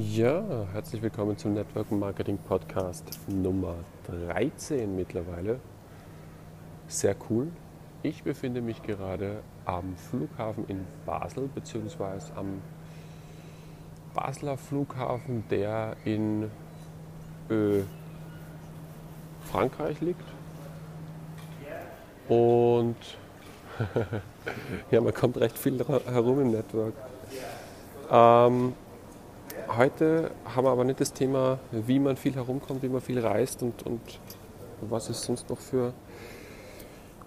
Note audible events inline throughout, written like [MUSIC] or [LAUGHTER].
Ja, herzlich willkommen zum Network Marketing Podcast Nummer 13 mittlerweile. Sehr cool. Ich befinde mich gerade am Flughafen in Basel, beziehungsweise am Basler Flughafen, der in äh, Frankreich liegt. Und [LAUGHS] ja, man kommt recht viel herum im Network. Ähm, Heute haben wir aber nicht das Thema, wie man viel herumkommt, wie man viel reist und, und was es sonst noch für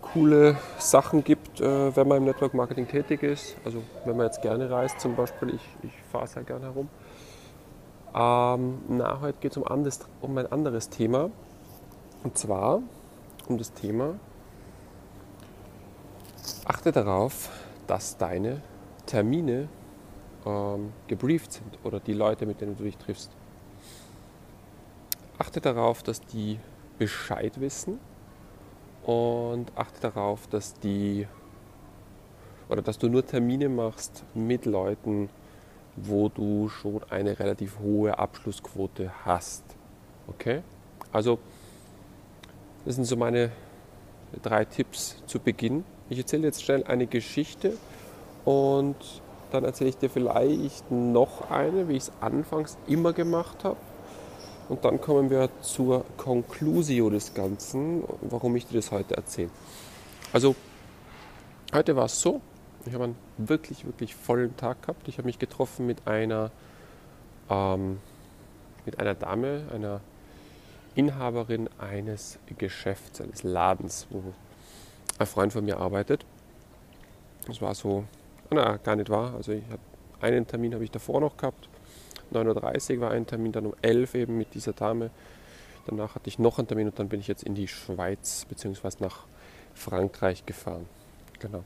coole Sachen gibt, äh, wenn man im Network Marketing tätig ist. Also wenn man jetzt gerne reist zum Beispiel, ich, ich fahre sehr gerne herum. Ähm, na, heute geht es um, um ein anderes Thema. Und zwar um das Thema, achte darauf, dass deine Termine ähm, gebrieft sind oder die Leute, mit denen du dich triffst. Achte darauf, dass die Bescheid wissen und achte darauf, dass die oder dass du nur Termine machst mit Leuten, wo du schon eine relativ hohe Abschlussquote hast. Okay? Also, das sind so meine drei Tipps zu Beginn. Ich erzähle jetzt schnell eine Geschichte und dann erzähle ich dir vielleicht noch eine, wie ich es anfangs immer gemacht habe. Und dann kommen wir zur Conclusio des Ganzen, warum ich dir das heute erzähle. Also, heute war es so, ich habe einen wirklich, wirklich vollen Tag gehabt. Ich habe mich getroffen mit einer, ähm, mit einer Dame, einer Inhaberin eines Geschäfts, eines Ladens, wo ein Freund von mir arbeitet. Das war so na, gar nicht wahr. Also ich hab, einen Termin habe ich davor noch gehabt. 9.30 Uhr war ein Termin, dann um 11 Uhr eben mit dieser Dame. Danach hatte ich noch einen Termin und dann bin ich jetzt in die Schweiz bzw. nach Frankreich gefahren. Genau.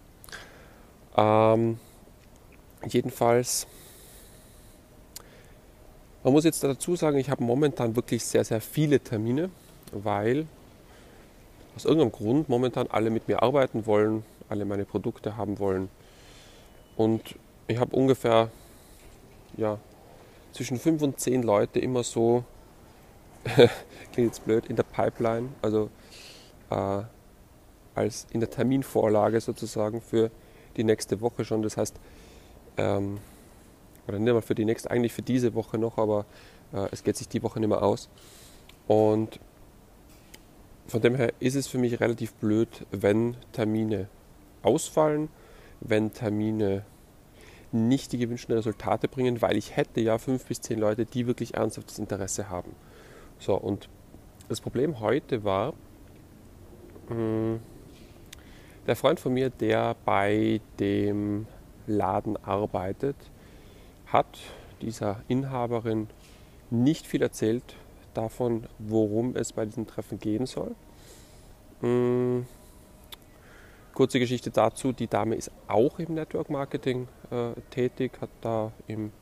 Ähm, jedenfalls, man muss jetzt dazu sagen, ich habe momentan wirklich sehr, sehr viele Termine, weil aus irgendeinem Grund momentan alle mit mir arbeiten wollen, alle meine Produkte haben wollen. Und ich habe ungefähr ja, zwischen fünf und zehn Leute immer so, [LAUGHS] klingt jetzt blöd, in der Pipeline, also äh, als in der Terminvorlage sozusagen für die nächste Woche schon. Das heißt, ähm, oder nicht mal für die nächste, eigentlich für diese Woche noch, aber äh, es geht sich die Woche nicht mehr aus. Und von dem her ist es für mich relativ blöd, wenn Termine ausfallen wenn Termine nicht die gewünschten Resultate bringen, weil ich hätte ja fünf bis zehn Leute, die wirklich ernsthaftes Interesse haben. So, und das Problem heute war, hm, der Freund von mir, der bei dem Laden arbeitet, hat dieser Inhaberin nicht viel erzählt davon, worum es bei diesem Treffen gehen soll. Hm, Kurze Geschichte dazu, die Dame ist auch im Network Marketing äh, tätig, hat da im,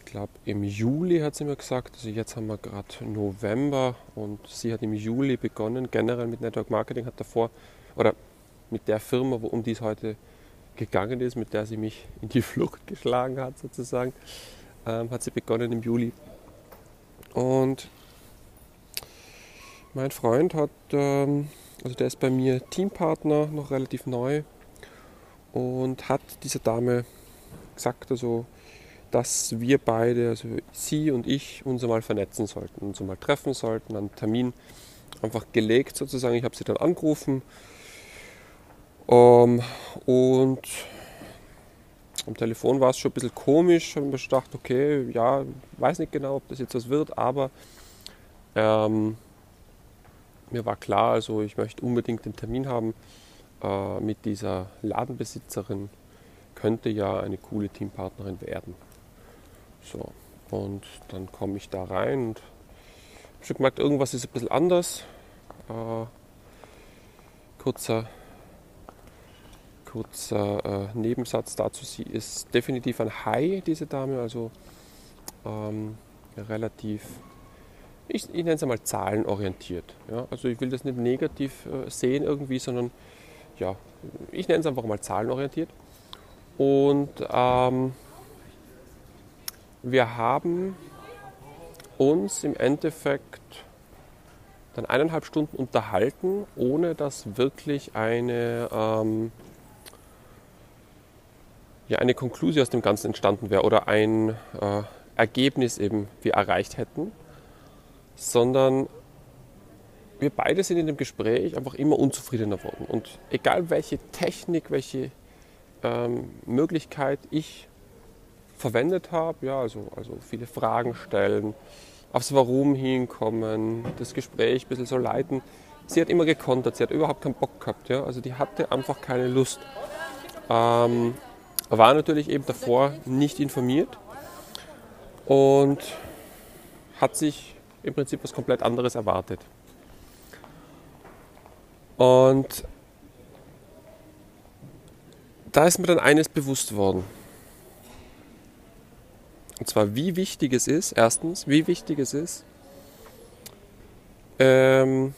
ich glaube im Juli hat sie mir gesagt, also jetzt haben wir gerade November und sie hat im Juli begonnen, generell mit Network Marketing, hat davor, oder mit der Firma, wo, um die es heute gegangen ist, mit der sie mich [LAUGHS] in die Flucht geschlagen hat sozusagen, ähm, hat sie begonnen im Juli. Und mein Freund hat ähm, also der ist bei mir Teampartner, noch relativ neu und hat dieser Dame gesagt, also, dass wir beide, also sie und ich, uns einmal vernetzen sollten, uns einmal treffen sollten, einen Termin einfach gelegt sozusagen. Ich habe sie dann angerufen ähm, und am Telefon war es schon ein bisschen komisch. Ich habe mir gedacht, okay, ja, weiß nicht genau, ob das jetzt was wird, aber ähm, mir war klar, also ich möchte unbedingt den Termin haben äh, mit dieser Ladenbesitzerin, könnte ja eine coole Teampartnerin werden. So, und dann komme ich da rein und habe schon gemerkt, irgendwas ist ein bisschen anders. Äh, kurzer kurzer äh, Nebensatz dazu, sie ist definitiv ein High, diese Dame, also ähm, relativ ich, ich nenne es einmal zahlenorientiert. Ja? Also ich will das nicht negativ äh, sehen irgendwie, sondern ja, ich nenne es einfach mal zahlenorientiert. Und ähm, wir haben uns im Endeffekt dann eineinhalb Stunden unterhalten, ohne dass wirklich eine, ähm, ja, eine Konklusion aus dem Ganzen entstanden wäre oder ein äh, Ergebnis eben wir erreicht hätten, sondern wir beide sind in dem Gespräch einfach immer unzufriedener worden. Und egal welche Technik, welche ähm, Möglichkeit ich verwendet habe, ja, also, also viele Fragen stellen, aufs Warum hinkommen, das Gespräch ein bisschen so leiten. Sie hat immer gekontert, sie hat überhaupt keinen Bock gehabt. Ja? Also die hatte einfach keine Lust. Ähm, war natürlich eben davor nicht informiert und hat sich im Prinzip was komplett anderes erwartet. Und da ist mir dann eines bewusst worden. Und zwar, wie wichtig es ist, erstens, wie wichtig es ist, ähm,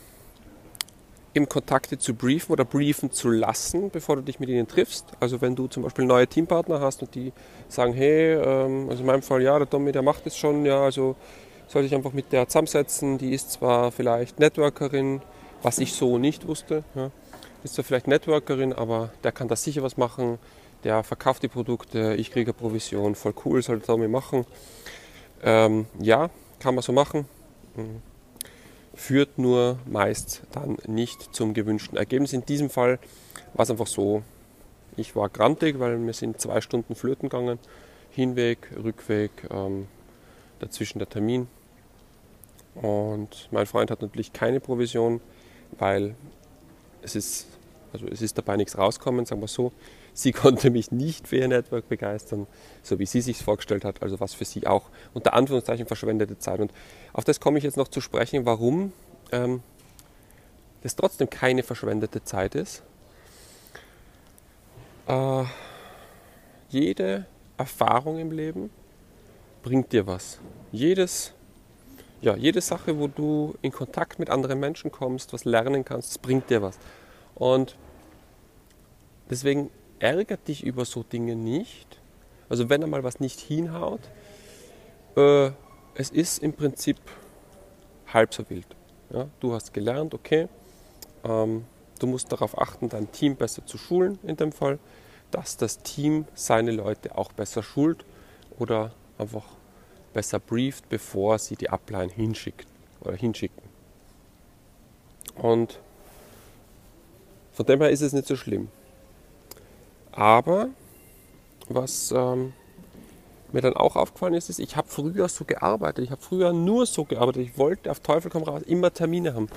im Kontakte zu briefen oder briefen zu lassen, bevor du dich mit ihnen triffst. Also wenn du zum Beispiel neue Teampartner hast und die sagen, hey, ähm, also in meinem Fall, ja, der Tommy, der macht es schon, ja, also soll ich einfach mit der zusammensetzen, die ist zwar vielleicht Networkerin, was ich so nicht wusste, ja, ist zwar vielleicht Networkerin, aber der kann da sicher was machen, der verkauft die Produkte, ich kriege Provision, voll cool, soll Tommy machen. Ähm, ja, kann man so machen. Mhm. Führt nur meist dann nicht zum gewünschten Ergebnis. In diesem Fall war es einfach so, ich war grantig, weil wir sind zwei Stunden flöten gegangen. Hinweg, Rückweg, ähm, dazwischen der Termin. Und mein Freund hat natürlich keine Provision, weil es ist, also es ist dabei nichts rauskommen, sagen wir so. [LAUGHS] Sie konnte mich nicht für ihr Network begeistern, so wie sie sich vorgestellt hat, also was für sie auch unter Anführungszeichen verschwendete Zeit. Und auf das komme ich jetzt noch zu sprechen, warum ähm, das trotzdem keine verschwendete Zeit ist. Äh, jede Erfahrung im Leben bringt dir was. Jedes, ja, jede Sache, wo du in Kontakt mit anderen Menschen kommst, was lernen kannst, das bringt dir was. Und deswegen ärgert dich über so Dinge nicht. Also wenn einmal was nicht hinhaut, äh, es ist im Prinzip halb so wild. Ja? Du hast gelernt, okay, ähm, du musst darauf achten, dein Team besser zu schulen in dem Fall, dass das Team seine Leute auch besser schult oder einfach besser brieft, bevor sie die Upline hinschickt oder hinschicken. Und von dem her ist es nicht so schlimm. Aber was ähm, mir dann auch aufgefallen ist, ist, ich habe früher so gearbeitet. Ich habe früher nur so gearbeitet. Ich wollte auf Teufel komm raus immer Termine haben.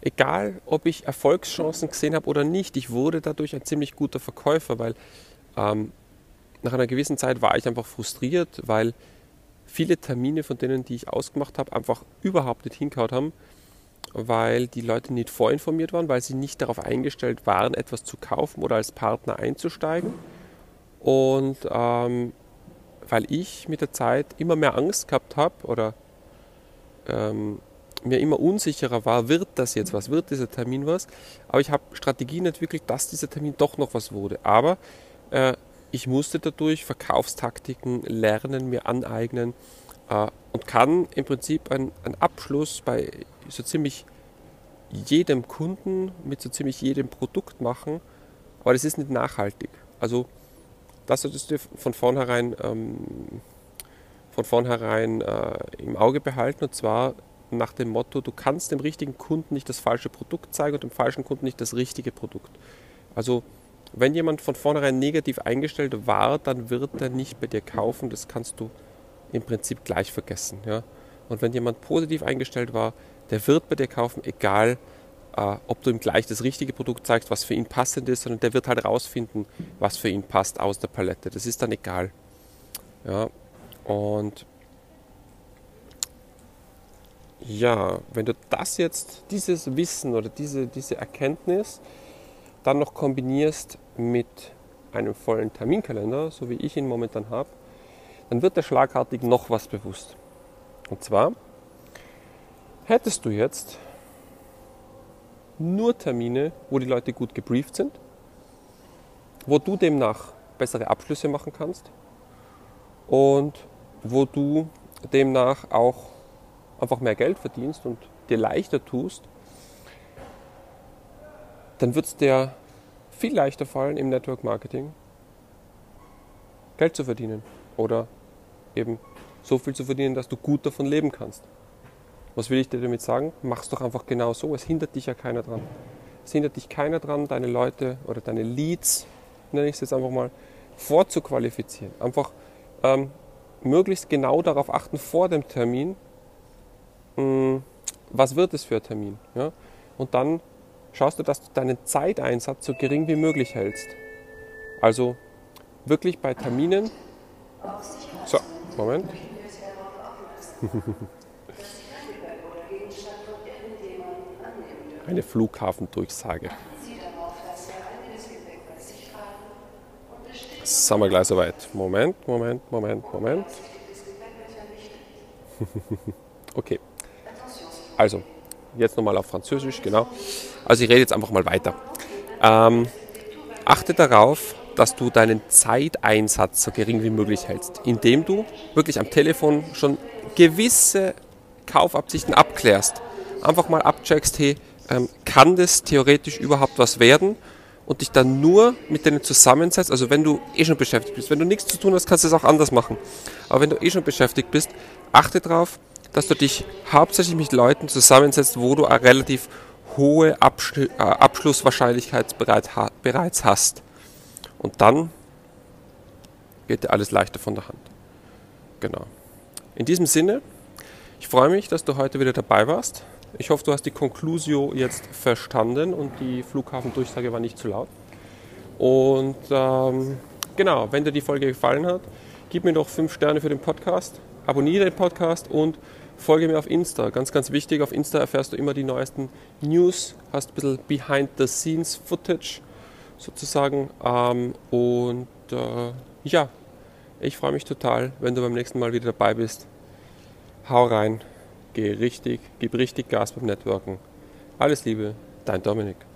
Egal, ob ich Erfolgschancen gesehen habe oder nicht, ich wurde dadurch ein ziemlich guter Verkäufer, weil ähm, nach einer gewissen Zeit war ich einfach frustriert, weil viele Termine von denen, die ich ausgemacht habe, einfach überhaupt nicht hingehauen haben weil die Leute nicht vorinformiert waren, weil sie nicht darauf eingestellt waren, etwas zu kaufen oder als Partner einzusteigen. Und ähm, weil ich mit der Zeit immer mehr Angst gehabt habe oder ähm, mir immer unsicherer war, wird das jetzt was, wird dieser Termin was. Aber ich habe Strategien entwickelt, dass dieser Termin doch noch was wurde. Aber äh, ich musste dadurch Verkaufstaktiken lernen, mir aneignen äh, und kann im Prinzip einen Abschluss bei so ziemlich jedem Kunden mit so ziemlich jedem Produkt machen, aber das ist nicht nachhaltig. Also das solltest du von vornherein, ähm, von vornherein äh, im Auge behalten und zwar nach dem Motto, du kannst dem richtigen Kunden nicht das falsche Produkt zeigen und dem falschen Kunden nicht das richtige Produkt. Also wenn jemand von vornherein negativ eingestellt war, dann wird er nicht bei dir kaufen, das kannst du im Prinzip gleich vergessen. Ja? Und wenn jemand positiv eingestellt war, der wird bei dir kaufen, egal äh, ob du ihm gleich das richtige Produkt zeigst, was für ihn passend ist, sondern der wird halt rausfinden, was für ihn passt aus der Palette. Das ist dann egal. Ja, und ja, wenn du das jetzt, dieses Wissen oder diese, diese Erkenntnis dann noch kombinierst mit einem vollen Terminkalender, so wie ich ihn momentan habe, dann wird dir schlagartig noch was bewusst. Und zwar hättest du jetzt nur Termine, wo die Leute gut gebrieft sind, wo du demnach bessere Abschlüsse machen kannst und wo du demnach auch einfach mehr Geld verdienst und dir leichter tust, dann wird es dir viel leichter fallen im Network Marketing Geld zu verdienen oder eben so viel zu verdienen, dass du gut davon leben kannst. Was will ich dir damit sagen? Mach's doch einfach genau so. Es hindert dich ja keiner dran. Es hindert dich keiner dran, deine Leute oder deine Leads, nenne ich es jetzt einfach mal, vorzuqualifizieren. Einfach ähm, möglichst genau darauf achten vor dem Termin, mh, hm, was wird es für ein Termin. Ja? Und dann schaust du, dass du deinen Zeiteinsatz so gering wie möglich hältst. Also wirklich bei Terminen. So, Moment. Eine Flughafendurchsage. Sind wir gleich soweit. Moment, Moment, Moment, Moment. [LAUGHS] okay. Also, jetzt nochmal auf Französisch, genau. Also ich rede jetzt einfach mal weiter. Ähm, achte darauf, dass du deinen Zeiteinsatz so gering wie möglich hältst, indem du wirklich am Telefon schon gewisse Kaufabsichten abklärst. Einfach mal abcheckst, hey, ähm, kann das theoretisch überhaupt was werden? Und dich dann nur mit denen zusammensetzt, also wenn du eh schon beschäftigt bist, wenn du nichts zu tun hast, kannst du es auch anders machen. Aber wenn du eh schon beschäftigt bist, achte darauf, dass du dich hauptsächlich mit Leuten zusammensetzt, wo du eine relativ hohe Abschl äh, Abschlusswahrscheinlichkeit bereits hast. Und dann geht dir alles leichter von der Hand. Genau. In diesem Sinne, ich freue mich, dass du heute wieder dabei warst. Ich hoffe, du hast die Conclusio jetzt verstanden und die Flughafendurchsage war nicht zu laut. Und ähm, genau, wenn dir die Folge gefallen hat, gib mir doch 5 Sterne für den Podcast, abonniere den Podcast und folge mir auf Insta. Ganz, ganz wichtig, auf Insta erfährst du immer die neuesten News, hast ein bisschen Behind-the-Scenes-Footage sozusagen. Ähm, und äh, ja, ich freue mich total, wenn du beim nächsten Mal wieder dabei bist. Hau rein, geh richtig, gib richtig Gas beim Networken. Alles Liebe, dein Dominik.